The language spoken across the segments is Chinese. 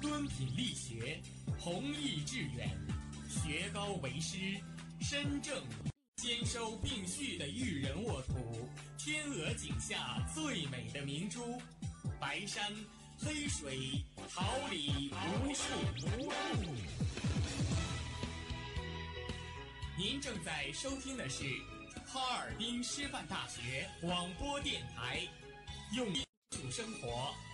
敦品力学，弘毅致远，学高为师，身正。兼收并蓄的育人沃土，天鹅颈下最美的明珠，白山黑水，桃李无数。您正在收听的是哈尔滨师范大学广播电台，用艺术生活，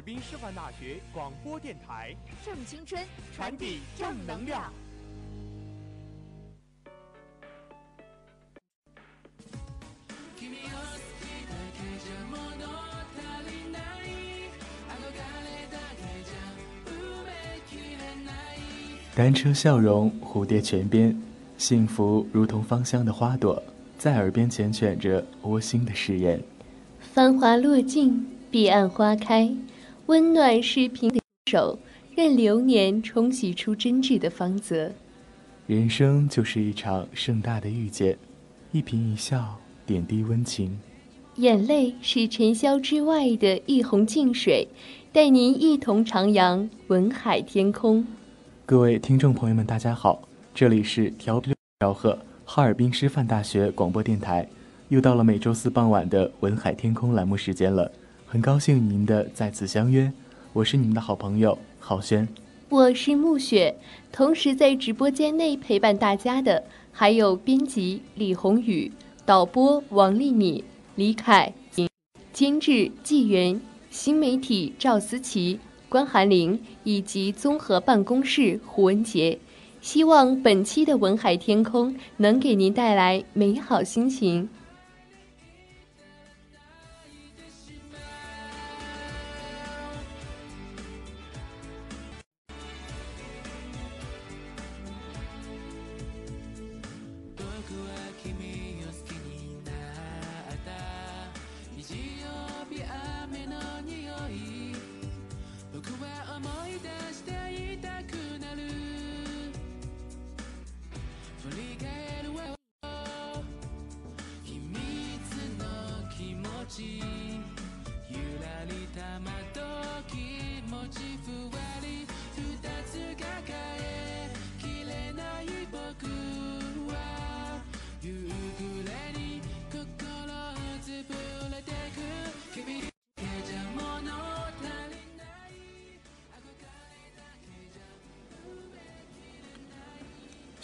尔滨师范大学广播电台，正青春，传递正能量。单车笑容，蝴蝶泉边，幸福如同芳香的花朵，在耳边缱绻着窝心的誓言。繁华落尽，彼岸花开，温暖是平的手，任流年冲洗出真挚的芳泽。人生就是一场盛大的遇见，一颦一笑，点滴温情。眼泪是尘嚣之外的一泓净水，带您一同徜徉文海天空。各位听众朋友们，大家好，这里是调频调和哈尔滨师范大学广播电台，又到了每周四傍晚的文海天空栏目时间了，很高兴您的再次相约，我是你们的好朋友郝轩，我是暮雪，同时在直播间内陪伴大家的还有编辑李宏宇、导播王丽敏、李凯、监制纪元、新媒体赵思琪。关寒玲以及综合办公室胡文杰，希望本期的文海天空能给您带来美好心情。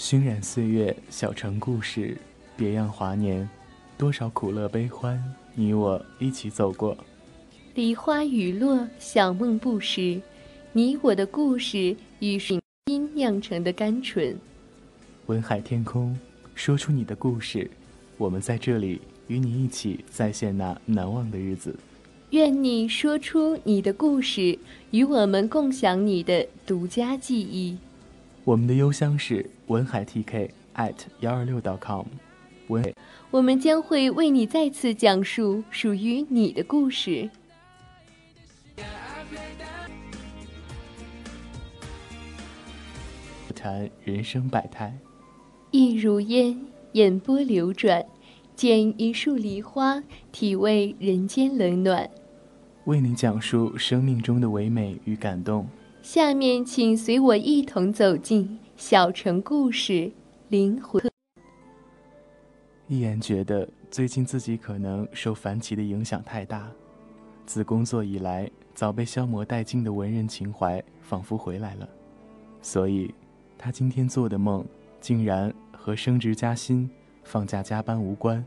熏染岁月，小城故事，别样华年，多少苦乐悲欢，你我一起走过。梨花雨落，小梦不识，你我的故事与水音酿成的甘醇。文海天空，说出你的故事，我们在这里与你一起再现那难忘的日子。愿你说出你的故事，与我们共享你的独家记忆。我们的邮箱是文海 TK at 幺二六 .com，文，我们将会为你再次讲述属于你的故事。谈人生百态，一如烟，眼波流转，捡一束梨花，体味人间冷暖。为你讲述生命中的唯美与感动。下面，请随我一同走进小城故事，灵魂。一言觉得最近自己可能受樊奇的影响太大，自工作以来早被消磨殆尽的文人情怀仿佛回来了，所以，他今天做的梦竟然和升职加薪、放假加班无关，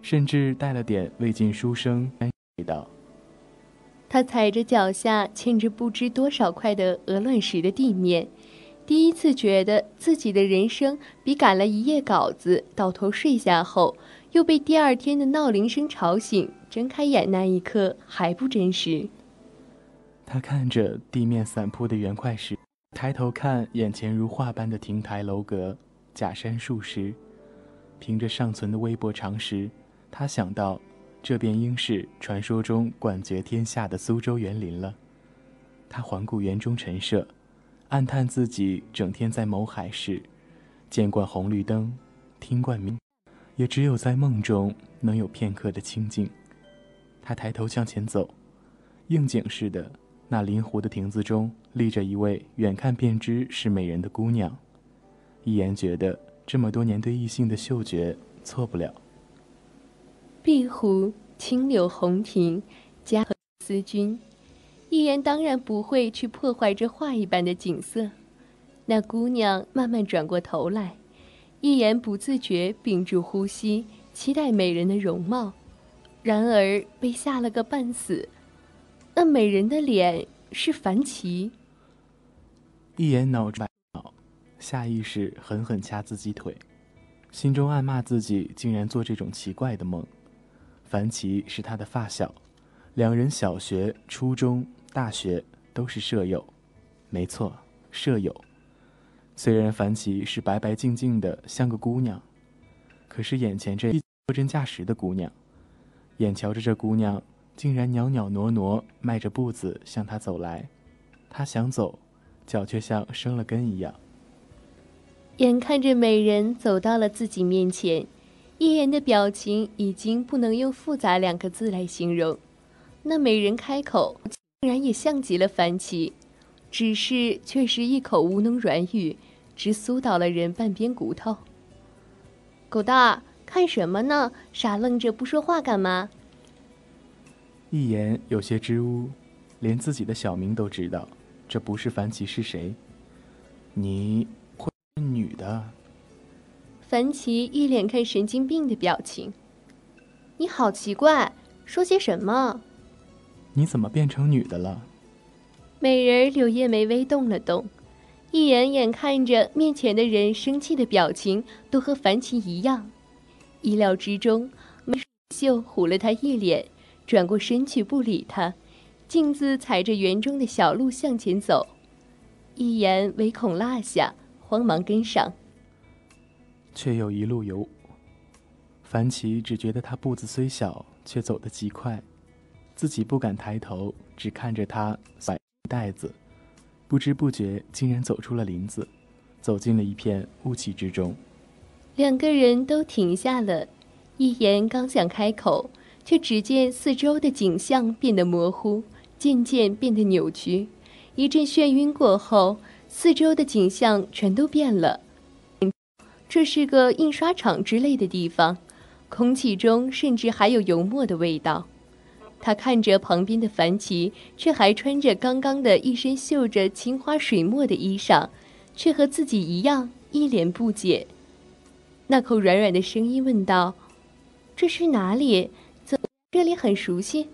甚至带了点未尽书生味道。他踩着脚下嵌着不知多少块的鹅卵石的地面。第一次觉得自己的人生比赶了一夜稿子，倒头睡下后又被第二天的闹铃声吵醒，睁开眼那一刻还不真实。他看着地面散铺的圆块石，抬头看眼前如画般的亭台楼阁、假山树石，凭着尚存的微薄常识，他想到，这便应是传说中冠绝天下的苏州园林了。他环顾园中陈设。暗叹自己整天在谋海事，见惯红绿灯，听惯鸣，也只有在梦中能有片刻的清静。他抬头向前走，应景似的，那临湖的亭子中立着一位远看便知是美人的姑娘。一言觉得这么多年对异性的嗅觉错不了。碧湖青柳红亭，家和思君。一言当然不会去破坏这画一般的景色。那姑娘慢慢转过头来，一言不自觉屏住呼吸，期待美人的容貌，然而被吓了个半死。那美人的脸是樊奇。一言脑中脑，下意识狠狠掐自己腿，心中暗骂自己竟然做这种奇怪的梦。樊奇是他的发小，两人小学、初中。大学都是舍友，没错，舍友。虽然樊奇是白白净净的，像个姑娘，可是眼前这一货真价实的姑娘，眼瞧着这姑娘竟然袅袅挪挪迈着步子向他走来，他想走，脚却像生了根一样。眼看着美人走到了自己面前，一言的表情已经不能用复杂两个字来形容。那美人开口。竟然也像极了樊奇，只是却是一口吴侬软语，直酥倒了人半边骨头。狗蛋，看什么呢？傻愣着不说话干嘛？一言有些支吾，连自己的小名都知道，这不是樊奇是谁？你会是女的？樊奇一脸看神经病的表情。你好奇怪，说些什么？你怎么变成女的了？美人柳叶眉微动了动，一眼眼看着面前的人生气的表情，都和樊奇一样。意料之中，梅秀唬了他一脸，转过身去不理他，径自踩着园中的小路向前走。一言唯恐落下，慌忙跟上，却又一路游。樊奇只觉得他步子虽小，却走得极快。自己不敢抬头，只看着他摆袋子，不知不觉竟然走出了林子，走进了一片雾气之中。两个人都停下了，一言刚想开口，却只见四周的景象变得模糊，渐渐变得扭曲。一阵眩晕过后，四周的景象全都变了。这是个印刷厂之类的地方，空气中甚至还有油墨的味道。他看着旁边的凡奇，却还穿着刚刚的一身绣着青花水墨的衣裳，却和自己一样一脸不解。那口软软的声音问道：“这是哪里？怎这里很熟悉？”“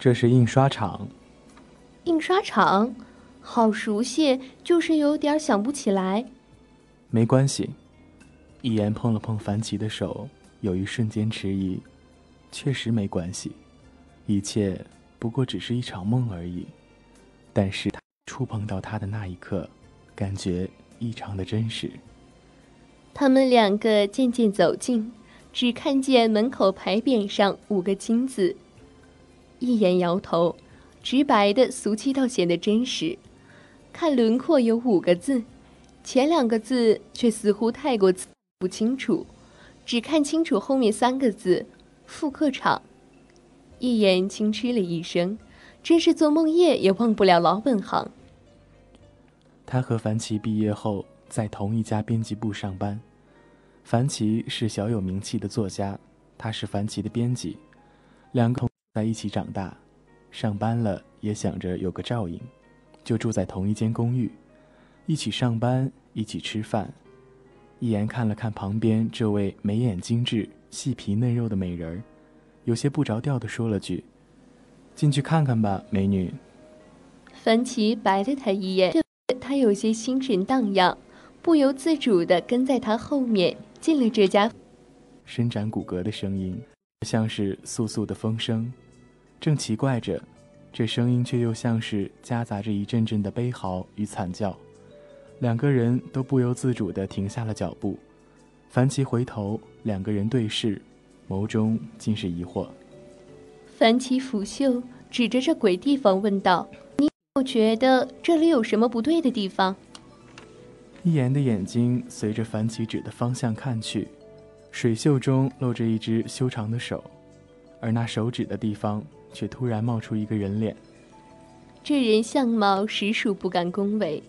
这是印刷厂。”“印刷厂，好熟悉，就是有点想不起来。”“没关系。”一言碰了碰樊奇的手，有一瞬间迟疑，“确实没关系。”一切不过只是一场梦而已，但是他触碰到他的那一刻，感觉异常的真实。他们两个渐渐走近，只看见门口牌匾上五个金字。一言摇头，直白的俗气到显得真实。看轮廓有五个字，前两个字却似乎太过不清楚，只看清楚后面三个字：复刻厂。一言轻嗤了一声，真是做梦夜也忘不了老本行。他和樊奇毕业后在同一家编辑部上班。樊奇是小有名气的作家，他是樊奇的编辑，两个同在一起长大，上班了也想着有个照应，就住在同一间公寓，一起上班，一起吃饭。一眼看了看旁边这位眉眼精致、细皮嫩肉的美人儿，有些不着调地说了句：“进去看看吧，美女。”樊奇白了他一眼，他有些心神荡漾，不由自主地跟在他后面进了这家。伸展骨骼的声音，像是簌簌的风声，正奇怪着，这声音却又像是夹杂着一阵阵的悲嚎与惨叫。两个人都不由自主地停下了脚步。樊奇回头，两个人对视，眸中尽是疑惑。樊奇拂袖，指着这鬼地方问道。你有觉得这里有什么不对的地方。一言的眼睛随着樊奇指的方向看去，水袖中露着一只修长的手，而那手指的地方却突然冒出一个人脸。这人相貌实属不敢恭维，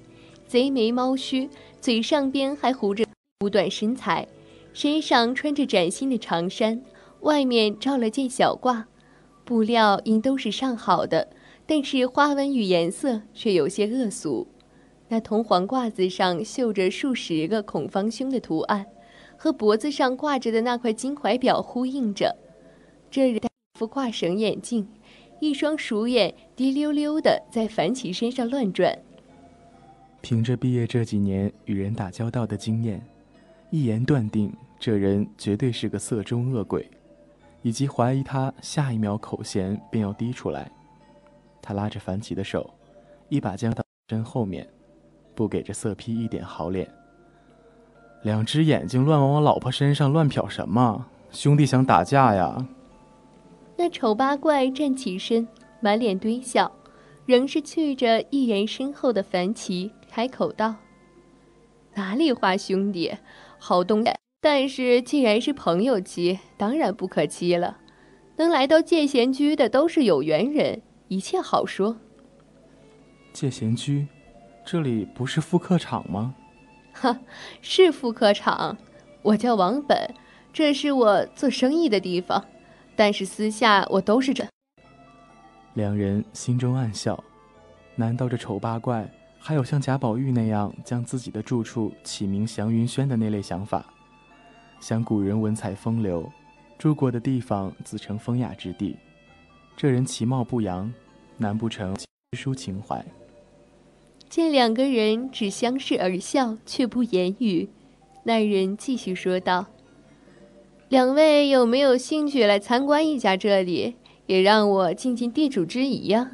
贼眉猫须，嘴上边还糊着五短身材，身上穿着崭新的长衫，外面罩了件小褂，布料应都是上好的。但是花纹与颜色却有些恶俗，那铜黄褂子上绣着数十个孔方兄的图案，和脖子上挂着的那块金怀表呼应着。这人戴副挂绳眼镜，一双鼠眼滴溜溜的在樊奇身上乱转。凭着毕业这几年与人打交道的经验，一言断定这人绝对是个色中恶鬼，以及怀疑他下一秒口弦便要滴出来。他拉着樊奇的手，一把将到身后面，不给这色批一点好脸。两只眼睛乱往我老婆身上乱瞟什么？兄弟想打架呀？那丑八怪站起身，满脸堆笑，仍是去着一人身后的樊奇，开口道：“哪里话，兄弟，好东西。但是既然是朋友妻，当然不可欺了。能来到界贤居的，都是有缘人。”一切好说。借贤居，这里不是复刻厂吗？哈，是复刻厂。我叫王本，这是我做生意的地方，但是私下我都是这。两人心中暗笑，难道这丑八怪还有像贾宝玉那样将自己的住处起名祥云轩的那类想法？想古人文采风流，住过的地方自成风雅之地。这人其貌不扬，难不成知书情怀？见两个人只相视而笑，却不言语，那人继续说道：“两位有没有兴趣来参观一下这里，也让我尽尽地主之谊呀？”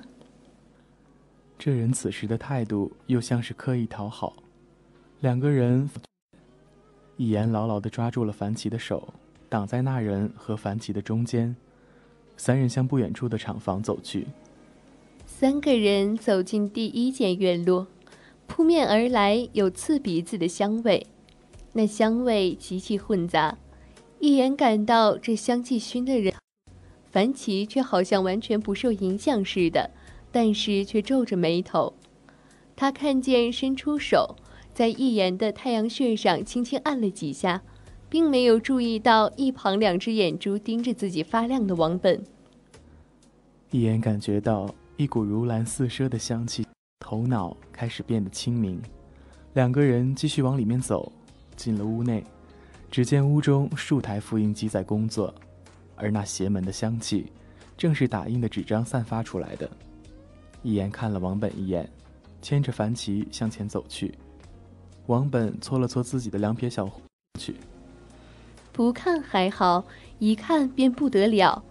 这人此时的态度又像是刻意讨好，两个人一言牢牢地抓住了樊奇的手，挡在那人和樊奇的中间。三人向不远处的厂房走去。三个人走进第一间院落，扑面而来有刺鼻子的香味，那香味极其混杂，一眼感到这香气熏的人。樊奇却好像完全不受影响似的，但是却皱着眉头。他看见伸出手，在一言的太阳穴上轻轻按了几下。并没有注意到一旁两只眼珠盯着自己发亮的王本。一眼感觉到一股如兰似麝的香气，头脑开始变得清明。两个人继续往里面走，进了屋内，只见屋中数台复印机在工作，而那邪门的香气，正是打印的纸张散发出来的。一眼看了王本一眼，牵着樊奇向前走去。王本搓了搓自己的两撇小胡去。不看还好，一看便不得了。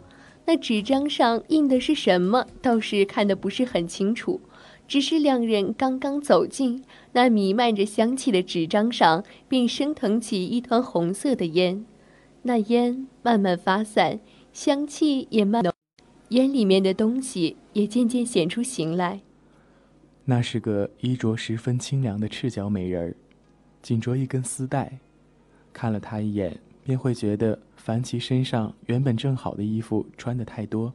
那纸张上印的是什么，倒是看得不是很清楚。只是两人刚刚走近，那弥漫着香气的纸张上便升腾起一团红色的烟。那烟慢慢发散，香气也慢浓，烟里面的东西也渐渐显出形来。那是个衣着十分清凉的赤脚美人儿，紧着一根丝带。看了她一眼。便会觉得樊奇身上原本正好的衣服穿得太多。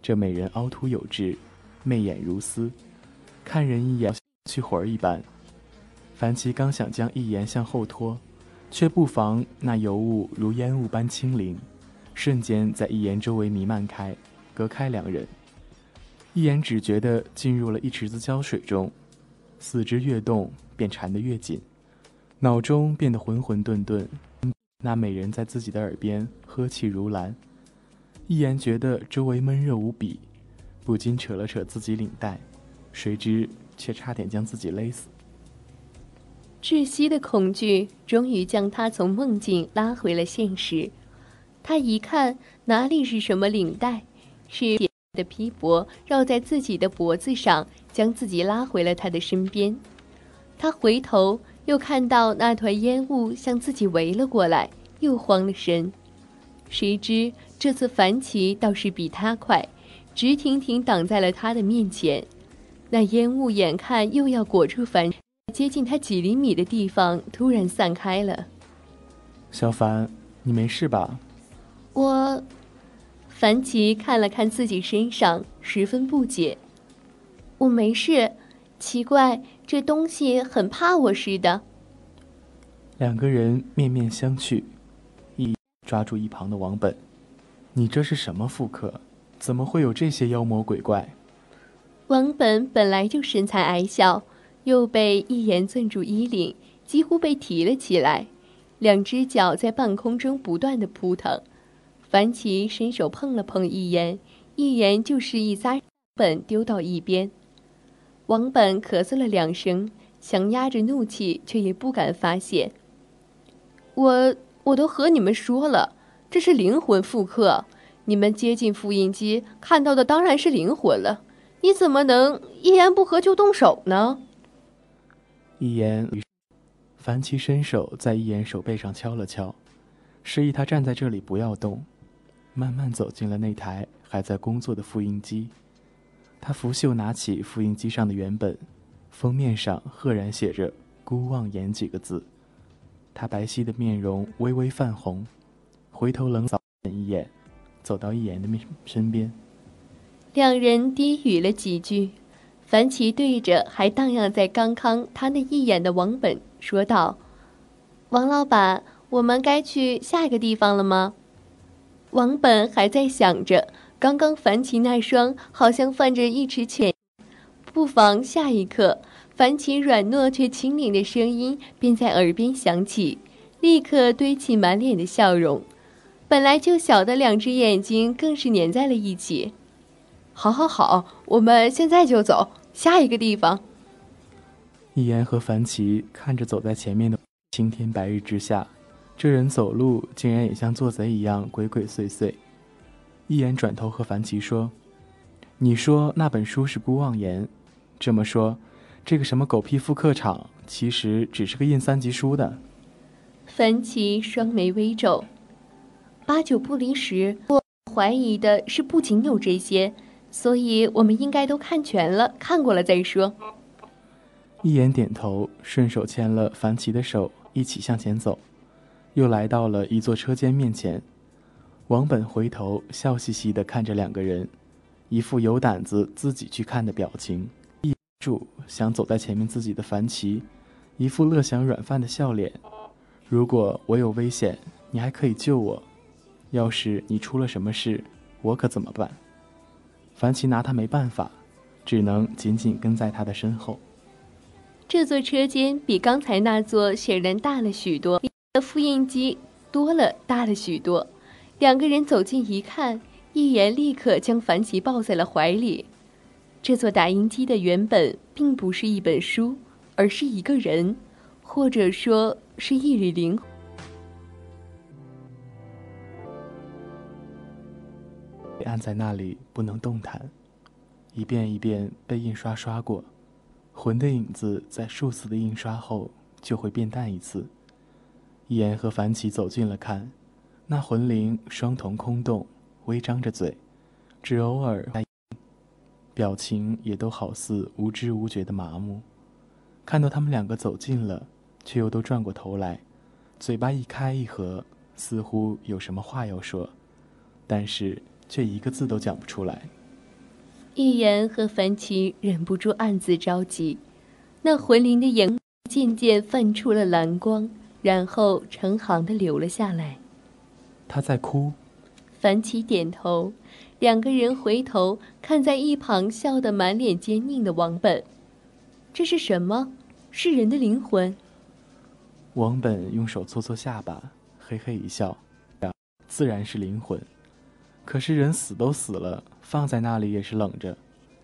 这美人凹凸有致，媚眼如丝，看人一眼去魂儿一般。樊奇刚想将一言向后拖，却不妨那油雾如烟雾般轻灵，瞬间在一言周围弥漫开，隔开两人。一言只觉得进入了一池子胶水中，四肢越动便缠得越紧，脑中变得浑浑沌沌。那美人在自己的耳边呵气如兰，一言觉得周围闷热无比，不禁扯了扯自己领带，谁知却差点将自己勒死。窒息的恐惧终于将他从梦境拉回了现实。他一看，哪里是什么领带，是的披帛绕在自己的脖子上，将自己拉回了他的身边。他回头。又看到那团烟雾向自己围了过来，又慌了神。谁知这次樊奇倒是比他快，直挺挺挡在了他的面前。那烟雾眼看又要裹住樊，接近他几厘米的地方突然散开了。小凡，你没事吧？我，樊奇看了看自己身上，十分不解。我没事，奇怪。这东西很怕我似的。两个人面面相觑，一抓住一旁的王本：“你这是什么复刻？怎么会有这些妖魔鬼怪？”王本本来就身材矮小，又被一言攥住衣领，几乎被提了起来，两只脚在半空中不断的扑腾。樊奇伸手碰了碰一言，一言就示意撒本丢到一边。王本咳嗽了两声，想压着怒气，却也不敢发泄。我我都和你们说了，这是灵魂复刻，你们接近复印机看到的当然是灵魂了。你怎么能一言不合就动手呢？一言，樊奇伸手在一言手背上敲了敲，示意他站在这里不要动，慢慢走进了那台还在工作的复印机。他拂袖拿起复印机上的原本，封面上赫然写着“孤望言”几个字。他白皙的面容微微泛红，回头冷扫一眼，走到一言的面身边。两人低语了几句，樊奇对着还荡漾在刚刚他那一眼的王本说道：“王老板，我们该去下一个地方了吗？”王本还在想着。刚刚樊奇那双好像泛着一池浅，不妨下一刻，樊奇软糯却轻灵的声音便在耳边响起，立刻堆起满脸的笑容，本来就小的两只眼睛更是粘在了一起。好，好，好，我们现在就走下一个地方。一言和樊奇看着走在前面的青天白日之下，这人走路竟然也像做贼一样鬼鬼祟祟。一眼转头和樊奇说：“你说那本书是孤妄言，这么说，这个什么狗屁复刻厂其实只是个印三级书的。”樊奇双眉微皱，八九不离十。我怀疑的是，不仅有这些，所以我们应该都看全了，看过了再说。一眼点头，顺手牵了樊奇的手，一起向前走，又来到了一座车间面前。王本回头笑嘻嘻地看着两个人，一副有胆子自己去看的表情。一住想走在前面自己的樊奇，一副乐享软饭的笑脸。如果我有危险，你还可以救我；要是你出了什么事，我可怎么办？樊奇拿他没办法，只能紧紧跟在他的身后。这座车间比刚才那座显然大了许多，复印机多了大了许多。两个人走近一看，一眼立刻将樊奇抱在了怀里。这座打印机的原本并不是一本书，而是一个人，或者说是一缕灵。被按在那里不能动弹，一遍一遍被印刷刷过，魂的影子在数次的印刷后就会变淡一次。一言和樊奇走近了看。那魂灵双瞳空洞，微张着嘴，只偶尔表情也都好似无知无觉的麻木。看到他们两个走近了，却又都转过头来，嘴巴一开一合，似乎有什么话要说，但是却一个字都讲不出来。一言和樊奇忍不住暗自着急，那魂灵的眼渐渐泛出了蓝光，然后成行的流了下来。他在哭。樊奇点头，两个人回头看在一旁笑得满脸坚硬的王本。这是什么？是人的灵魂。王本用手搓搓下巴，嘿嘿一笑：“自然是灵魂。可是人死都死了，放在那里也是冷着，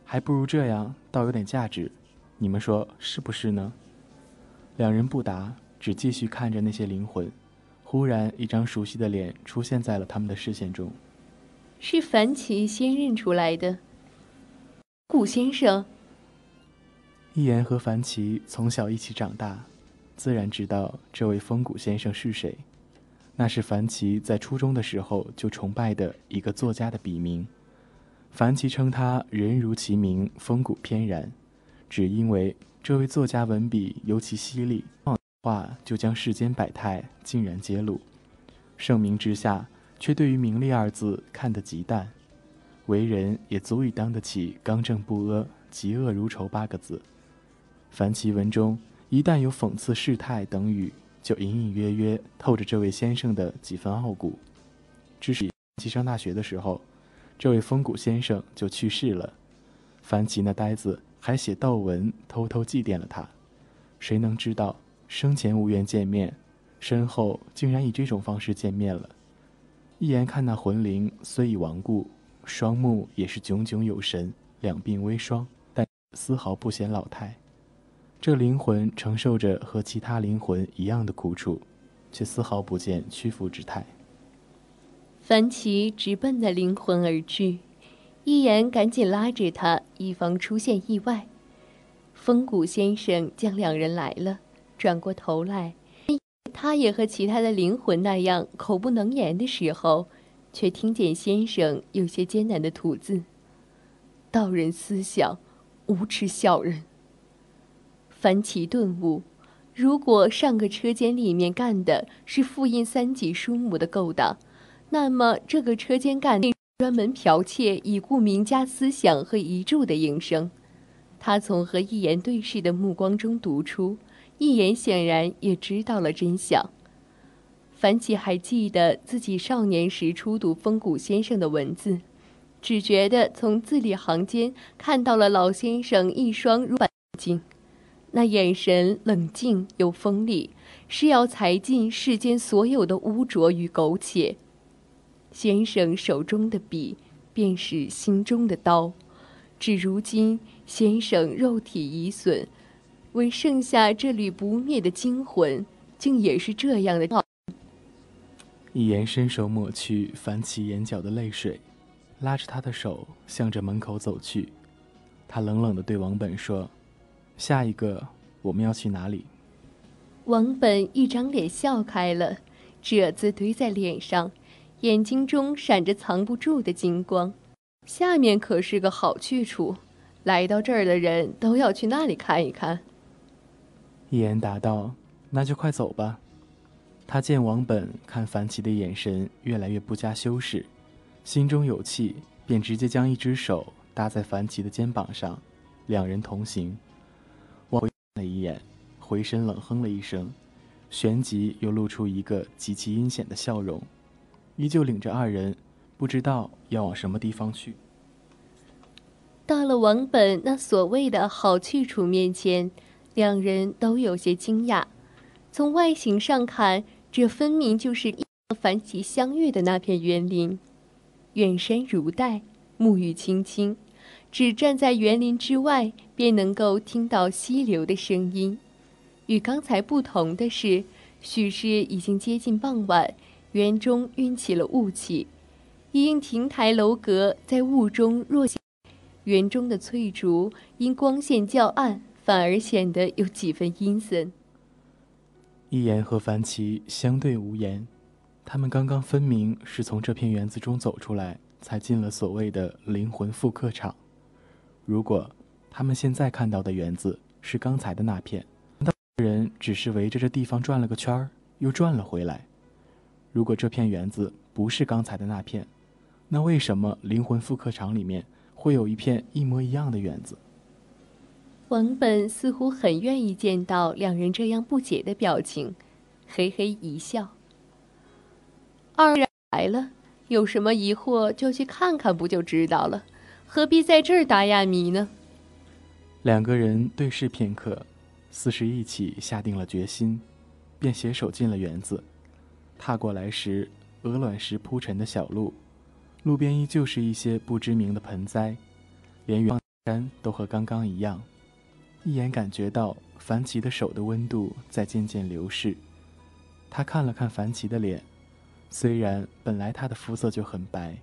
还不如这样，倒有点价值。你们说是不是呢？”两人不答，只继续看着那些灵魂。忽然，一张熟悉的脸出现在了他们的视线中。是樊奇先认出来的，顾先生。一言和樊奇从小一起长大，自然知道这位风谷先生是谁。那是樊奇在初中的时候就崇拜的一个作家的笔名。樊奇称他人如其名，风骨翩然，只因为这位作家文笔尤其犀利。话就将世间百态尽然揭露，盛名之下，却对于名利二字看得极淡，为人也足以当得起刚正不阿、嫉恶如仇八个字。凡其文中一旦有讽刺世态等语，就隐隐约约透着这位先生的几分傲骨。只是其上大学的时候，这位风骨先生就去世了，樊奇那呆子还写悼文，偷偷祭奠了他。谁能知道？生前无缘见面，身后竟然以这种方式见面了。一眼看那魂灵虽已亡故，双目也是炯炯有神，两鬓微霜，但丝毫不显老态。这灵魂承受着和其他灵魂一样的苦楚，却丝毫不见屈服之态。樊奇直奔那灵魂而去，一言赶紧拉着他，以防出现意外。风谷先生将两人来了。转过头来，他也和其他的灵魂那样口不能言的时候，却听见先生有些艰难的吐字：“道人思想，无耻小人。”凡奇顿悟：如果上个车间里面干的是复印三级书目的勾当，那么这个车间干的专门剽窃已故名家思想和遗著的营生。他从和一言对视的目光中读出。一眼显然也知道了真相。樊起还记得自己少年时初读风谷先生的文字，只觉得从字里行间看到了老先生一双如眼睛，那眼神冷静又锋利，是要裁尽世间所有的污浊与苟且。先生手中的笔，便是心中的刀。至如今，先生肉体已损。为剩下这缕不灭的精魂，竟也是这样的。一言伸手抹去樊奇眼角的泪水，拉着他的手向着门口走去。他冷冷地对王本说：“下一个我们要去哪里？”王本一张脸笑开了，褶子堆在脸上，眼睛中闪着藏不住的金光。下面可是个好去处，来到这儿的人都要去那里看一看。一言答道：“那就快走吧。”他见王本看樊奇的眼神越来越不加修饰，心中有气，便直接将一只手搭在樊奇的肩膀上，两人同行。望了一眼，回身冷哼了一声，旋即又露出一个极其阴险的笑容，依旧领着二人，不知道要往什么地方去。到了王本那所谓的好去处面前。两人都有些惊讶，从外形上看，这分明就是和樊奇相遇的那片园林。远山如黛，沐浴青青，只站在园林之外，便能够听到溪流的声音。与刚才不同的是，许是已经接近傍晚，园中晕起了雾气，一应亭台楼阁在雾中若现，园中的翠竹因光线较暗。反而显得有几分阴森。一言和凡奇相对无言，他们刚刚分明是从这片园子中走出来，才进了所谓的灵魂复刻场。如果他们现在看到的园子是刚才的那片，难道人只是围着这地方转了个圈儿，又转了回来？如果这片园子不是刚才的那片，那为什么灵魂复刻场里面会有一片一模一样的园子？王本似乎很愿意见到两人这样不解的表情，嘿嘿一笑。二人来了，有什么疑惑就去看看，不就知道了？何必在这儿打哑谜呢？两个人对视片刻，似是一起下定了决心，便携手进了园子。踏过来时，鹅卵石铺成的小路，路边依旧是一些不知名的盆栽，连远山都和刚刚一样。一眼感觉到樊奇的手的温度在渐渐流逝，他看了看樊奇的脸，虽然本来他的肤色就很白，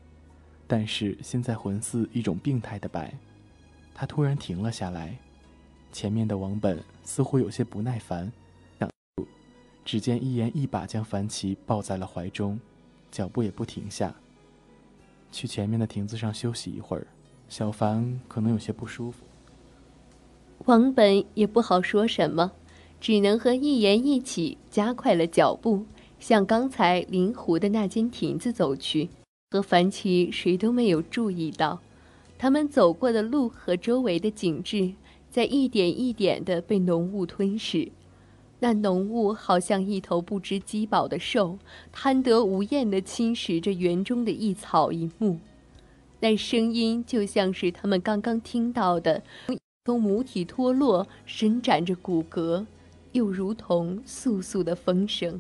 但是现在浑似一种病态的白。他突然停了下来，前面的王本似乎有些不耐烦，想，只见一言一把将樊奇抱在了怀中，脚步也不停下。去前面的亭子上休息一会儿，小樊可能有些不舒服。王本也不好说什么，只能和一言一起加快了脚步，向刚才临湖的那间亭子走去。和樊奇谁都没有注意到，他们走过的路和周围的景致，在一点一点地被浓雾吞噬。那浓雾好像一头不知饥饱的兽，贪得无厌地侵蚀着园中的一草一木。那声音就像是他们刚刚听到的。从母体脱落，伸展着骨骼，又如同簌簌的风声。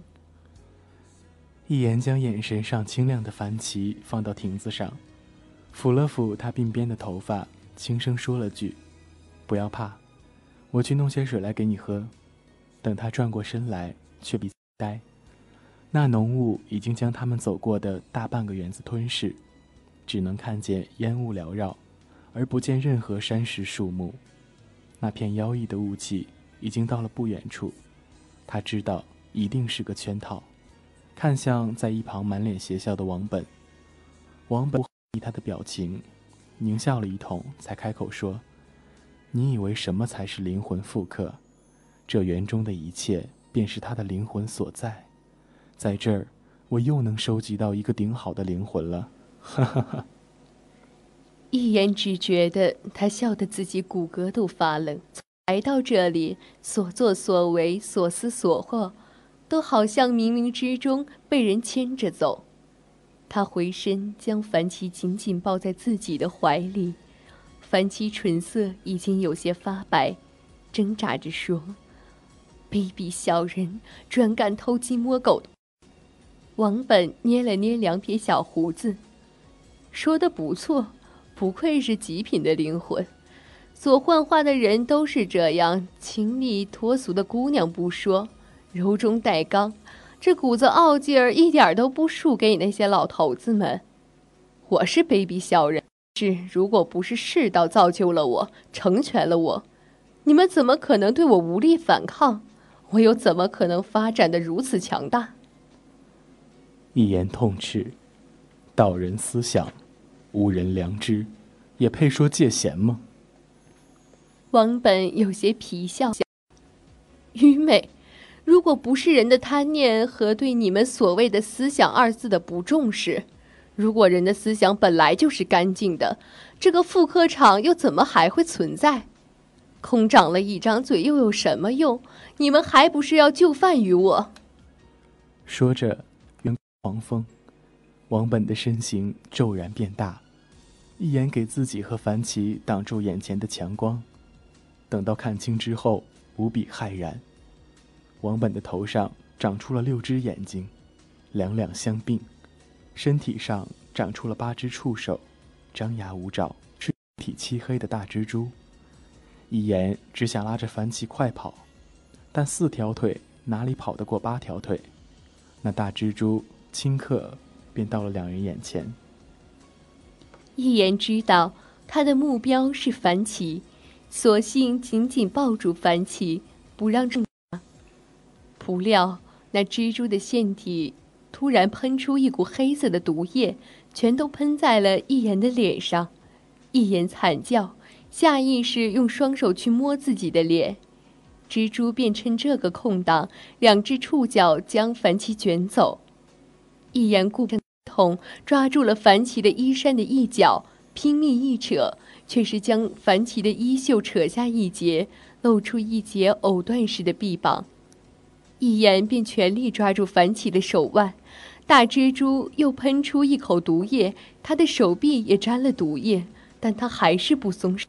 一言将眼神上清亮的樊奇放到亭子上，抚了抚他鬓边的头发，轻声说了句：“不要怕，我去弄些水来给你喝。”等他转过身来，却比呆，那浓雾已经将他们走过的大半个园子吞噬，只能看见烟雾缭绕，而不见任何山石树木。那片妖异的雾气已经到了不远处，他知道一定是个圈套，看向在一旁满脸邪笑的王本。王本以他的表情，狞笑了一通，才开口说：“你以为什么才是灵魂复刻？这园中的一切便是他的灵魂所在，在这儿，我又能收集到一个顶好的灵魂了。”哈哈哈。一言只觉得他笑得自己骨骼都发冷。来到这里，所作所为、所思所惑，都好像冥冥之中被人牵着走。他回身将樊奇紧紧抱在自己的怀里，樊奇唇色已经有些发白，挣扎着说：“卑鄙小人，专干偷鸡摸狗。”王本捏了捏两撇小胡子，说的不错。不愧是极品的灵魂，所幻化的人都是这样清丽脱俗的姑娘不说，柔中带刚，这股子傲劲儿一点都不输给你那些老头子们。我是卑鄙小人，是如果不是世道造就了我，成全了我，你们怎么可能对我无力反抗？我又怎么可能发展的如此强大？一言痛斥，道人思想。无人良知，也配说借贤吗？王本有些皮笑，愚昧。如果不是人的贪念和对你们所谓的思想二字的不重视，如果人的思想本来就是干净的，这个复刻场又怎么还会存在？空长了一张嘴又有什么用？你们还不是要就范于我？说着，云狂风。王本的身形骤然变大，一眼给自己和樊奇挡住眼前的强光。等到看清之后，无比骇然。王本的头上长出了六只眼睛，两两相并，身体上长出了八只触手，张牙舞爪，身体漆黑的大蜘蛛。一眼只想拉着樊奇快跑，但四条腿哪里跑得过八条腿？那大蜘蛛顷刻。便到了两人眼前。一言知道他的目标是樊奇，索性紧紧抱住樊奇，不让挣扎。不料那蜘蛛的腺体突然喷出一股黑色的毒液，全都喷在了一言的脸上。一言惨叫，下意识用双手去摸自己的脸，蜘蛛便趁这个空档，两只触角将樊奇卷走。一言顾着。痛抓住了樊奇的衣衫的一角，拼命一扯，却是将樊奇的衣袖扯下一截，露出一截藕断式的臂膀。一眼便全力抓住樊奇的手腕，大蜘蛛又喷出一口毒液，他的手臂也沾了毒液，但他还是不松手。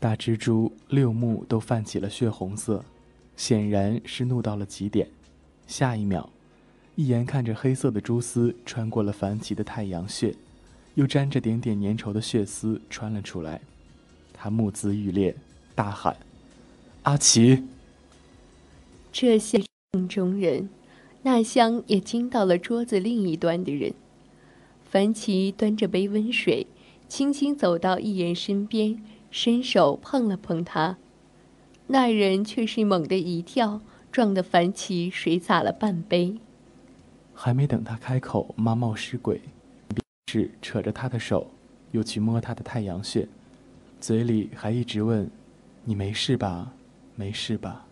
大蜘蛛六目都泛起了血红色，显然是怒到了极点。下一秒，一眼看着黑色的蛛丝穿过了樊奇的太阳穴，又沾着点点粘稠的血丝穿了出来。他目眦欲裂，大喊：“阿奇！”这些镜中人，那香也惊到了桌子另一端的人。樊奇端着杯温水，轻轻走到一言身边。伸手碰了碰他，那人却是猛地一跳，撞得樊奇水洒了半杯。还没等他开口，妈冒失鬼，便是扯着他的手，又去摸他的太阳穴，嘴里还一直问：“你没事吧？没事吧？”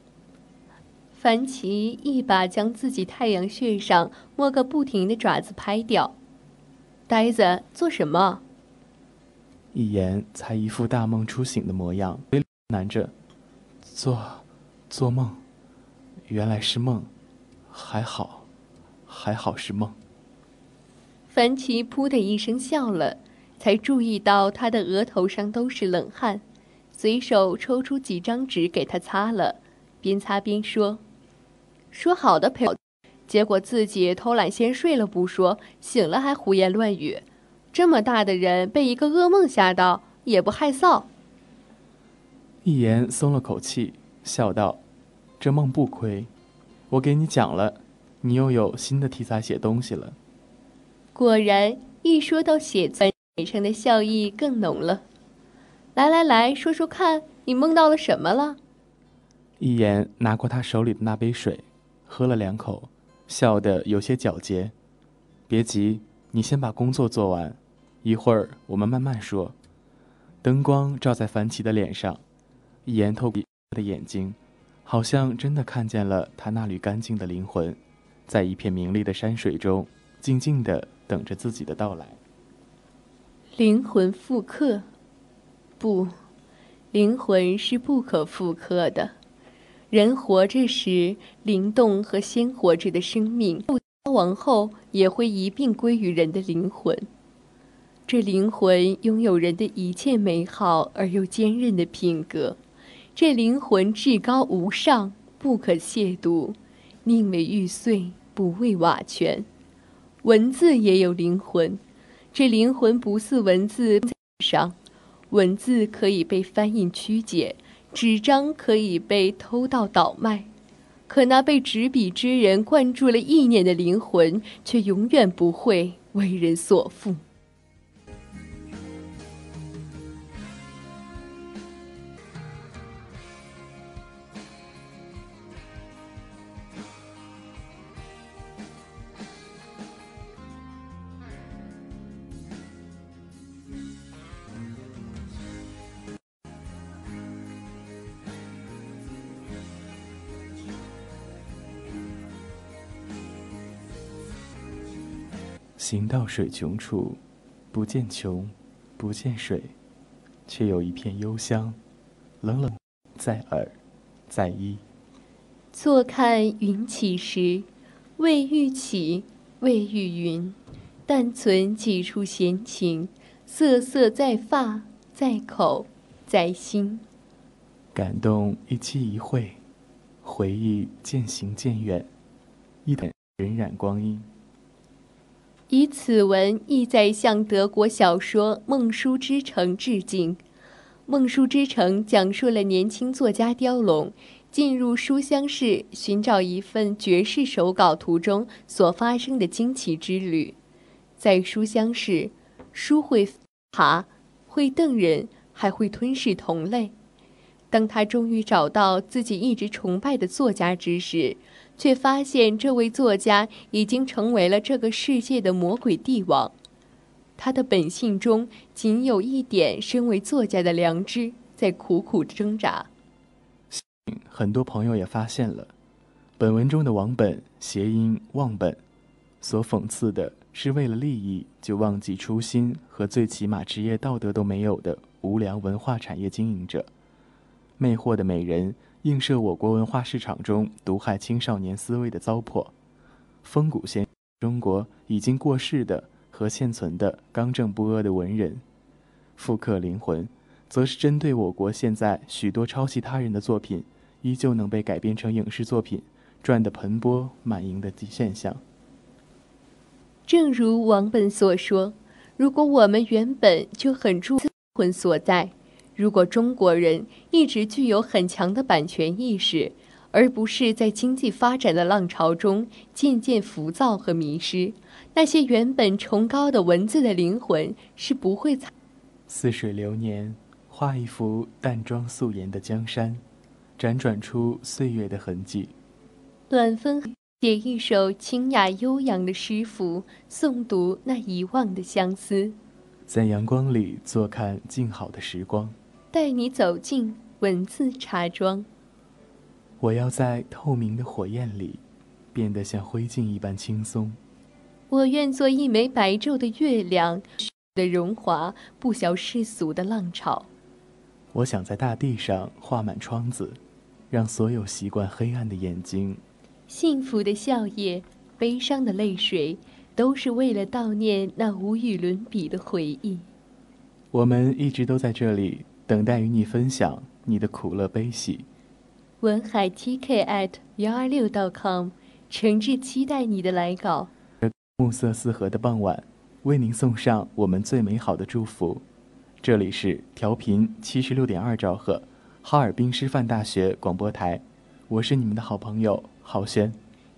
樊奇一把将自己太阳穴上摸个不停的爪子拍掉，呆子做什么？一言才一副大梦初醒的模样，喃着：“做，做梦，原来是梦，还好，还好是梦。”樊奇噗的一声笑了，才注意到他的额头上都是冷汗，随手抽出几张纸给他擦了，边擦边说：“说好的陪，结果自己偷懒先睡了不说，醒了还胡言乱语。”这么大的人被一个噩梦吓到，也不害臊。一言松了口气，笑道：“这梦不亏，我给你讲了，你又有新的题材写东西了。”果然，一说到写字，脸上的笑意更浓了。来来来说说看，你梦到了什么了？一言拿过他手里的那杯水，喝了两口，笑得有些皎洁。别急，你先把工作做完。一会儿我们慢慢说。灯光照在樊奇的脸上，一言透过他的眼睛，好像真的看见了他那缕干净的灵魂，在一片明丽的山水中，静静的等着自己的到来。灵魂复刻？不，灵魂是不可复刻的。人活着时灵动和鲜活着的生命，消亡后也会一并归于人的灵魂。这灵魂拥有人的一切美好而又坚韧的品格，这灵魂至高无上，不可亵渎，宁为玉碎，不为瓦全。文字也有灵魂，这灵魂不似文字上，文字可以被翻印曲解，纸张可以被偷盗倒卖，可那被执笔之人灌注了意念的灵魂，却永远不会为人所负。行到水穷处，不见穷，不见水，却有一片幽香，冷冷在耳，在衣。坐看云起时，未遇起，未遇云，但存几处闲情，瑟瑟在发，在口，在心。感动一期一会，回忆渐行渐远，一等荏苒光阴。以此文意在向德国小说《梦书之城》致敬。《梦书之城》讲述了年轻作家雕龙进入书香室寻找一份绝世手稿途中所发生的惊奇之旅。在书香室，书会爬，会瞪人，还会吞噬同类。当他终于找到自己一直崇拜的作家之时，却发现这位作家已经成为了这个世界的魔鬼帝王，他的本性中仅有一点身为作家的良知在苦苦挣扎。很多朋友也发现了，本文中的“王本”谐音“忘本”，所讽刺的是为了利益就忘记初心和最起码职业道德都没有的无良文化产业经营者，魅惑的美人映射我国文化市场中毒害青少年思维的糟粕。风骨先中国已经过世的和现存的刚正不阿的文人，复刻灵魂，则是针对我国现在许多抄袭他人的作品，依旧能被改编成影视作品，赚得盆钵满盈的现象。正如王本所说，如果我们原本就很注灵魂所在，如果中国人一直具有很强的版权意识，而不是在经济发展的浪潮中渐渐浮躁和迷失，那些原本崇高的文字的灵魂是不会。似水流年，画一幅淡妆素颜的江山，辗转出岁月的痕迹。暖风。写一首清雅悠扬的诗赋，诵读那遗忘的相思，在阳光里坐看静好的时光，带你走进文字茶庄。我要在透明的火焰里，变得像灰烬一般轻松。我愿做一枚白昼的月亮，的荣华不消世俗的浪潮。我想在大地上画满窗子，让所有习惯黑暗的眼睛。幸福的笑靥，悲伤的泪水，都是为了悼念那无与伦比的回忆。我们一直都在这里，等待与你分享你的苦乐悲喜。文海 TK at 幺二六 .com，诚挚期待你的来稿。暮色四合的傍晚，为您送上我们最美好的祝福。这里是调频七十六点二兆赫，哈尔滨师范大学广播台，我是你们的好朋友。浩轩，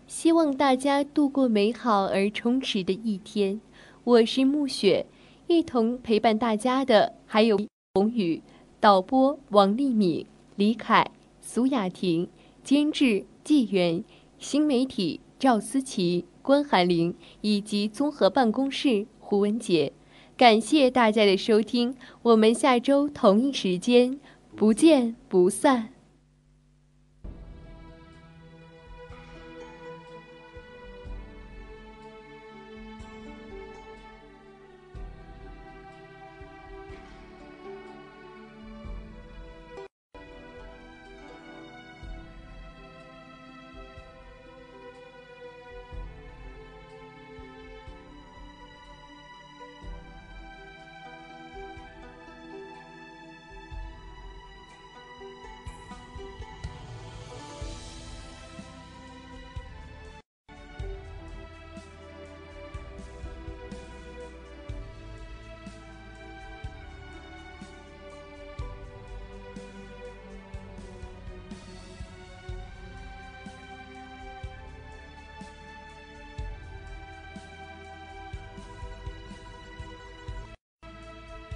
希望大家度过美好而充实的一天。我是暮雪，一同陪伴大家的还有红宇、导播王丽敏、李凯、苏雅婷、监制纪元、新媒体赵思琪、关寒玲以及综合办公室胡文杰。感谢大家的收听，我们下周同一时间不见不散。